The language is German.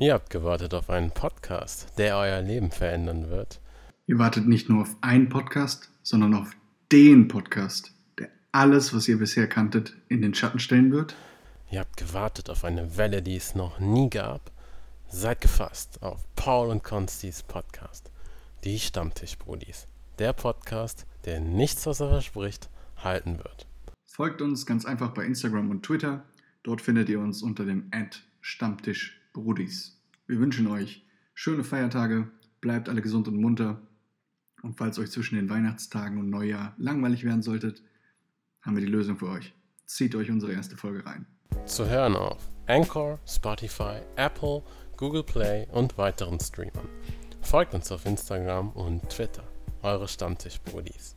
Ihr habt gewartet auf einen Podcast, der euer Leben verändern wird. Ihr wartet nicht nur auf einen Podcast, sondern auf den Podcast, der alles, was ihr bisher kanntet, in den Schatten stellen wird. Ihr habt gewartet auf eine Welle, die es noch nie gab. Seid gefasst auf Paul und Constis Podcast. Die Stammtischbrudis. Der Podcast, der nichts, was er verspricht, halten wird. Folgt uns ganz einfach bei Instagram und Twitter. Dort findet ihr uns unter dem Ad Stammtischbrudis. Wir wünschen euch schöne Feiertage, bleibt alle gesund und munter. Und falls euch zwischen den Weihnachtstagen und Neujahr langweilig werden solltet, haben wir die Lösung für euch. Zieht euch unsere erste Folge rein. Zu hören auf Anchor, Spotify, Apple, Google Play und weiteren Streamern. Folgt uns auf Instagram und Twitter. Eure Stammtischbrudis.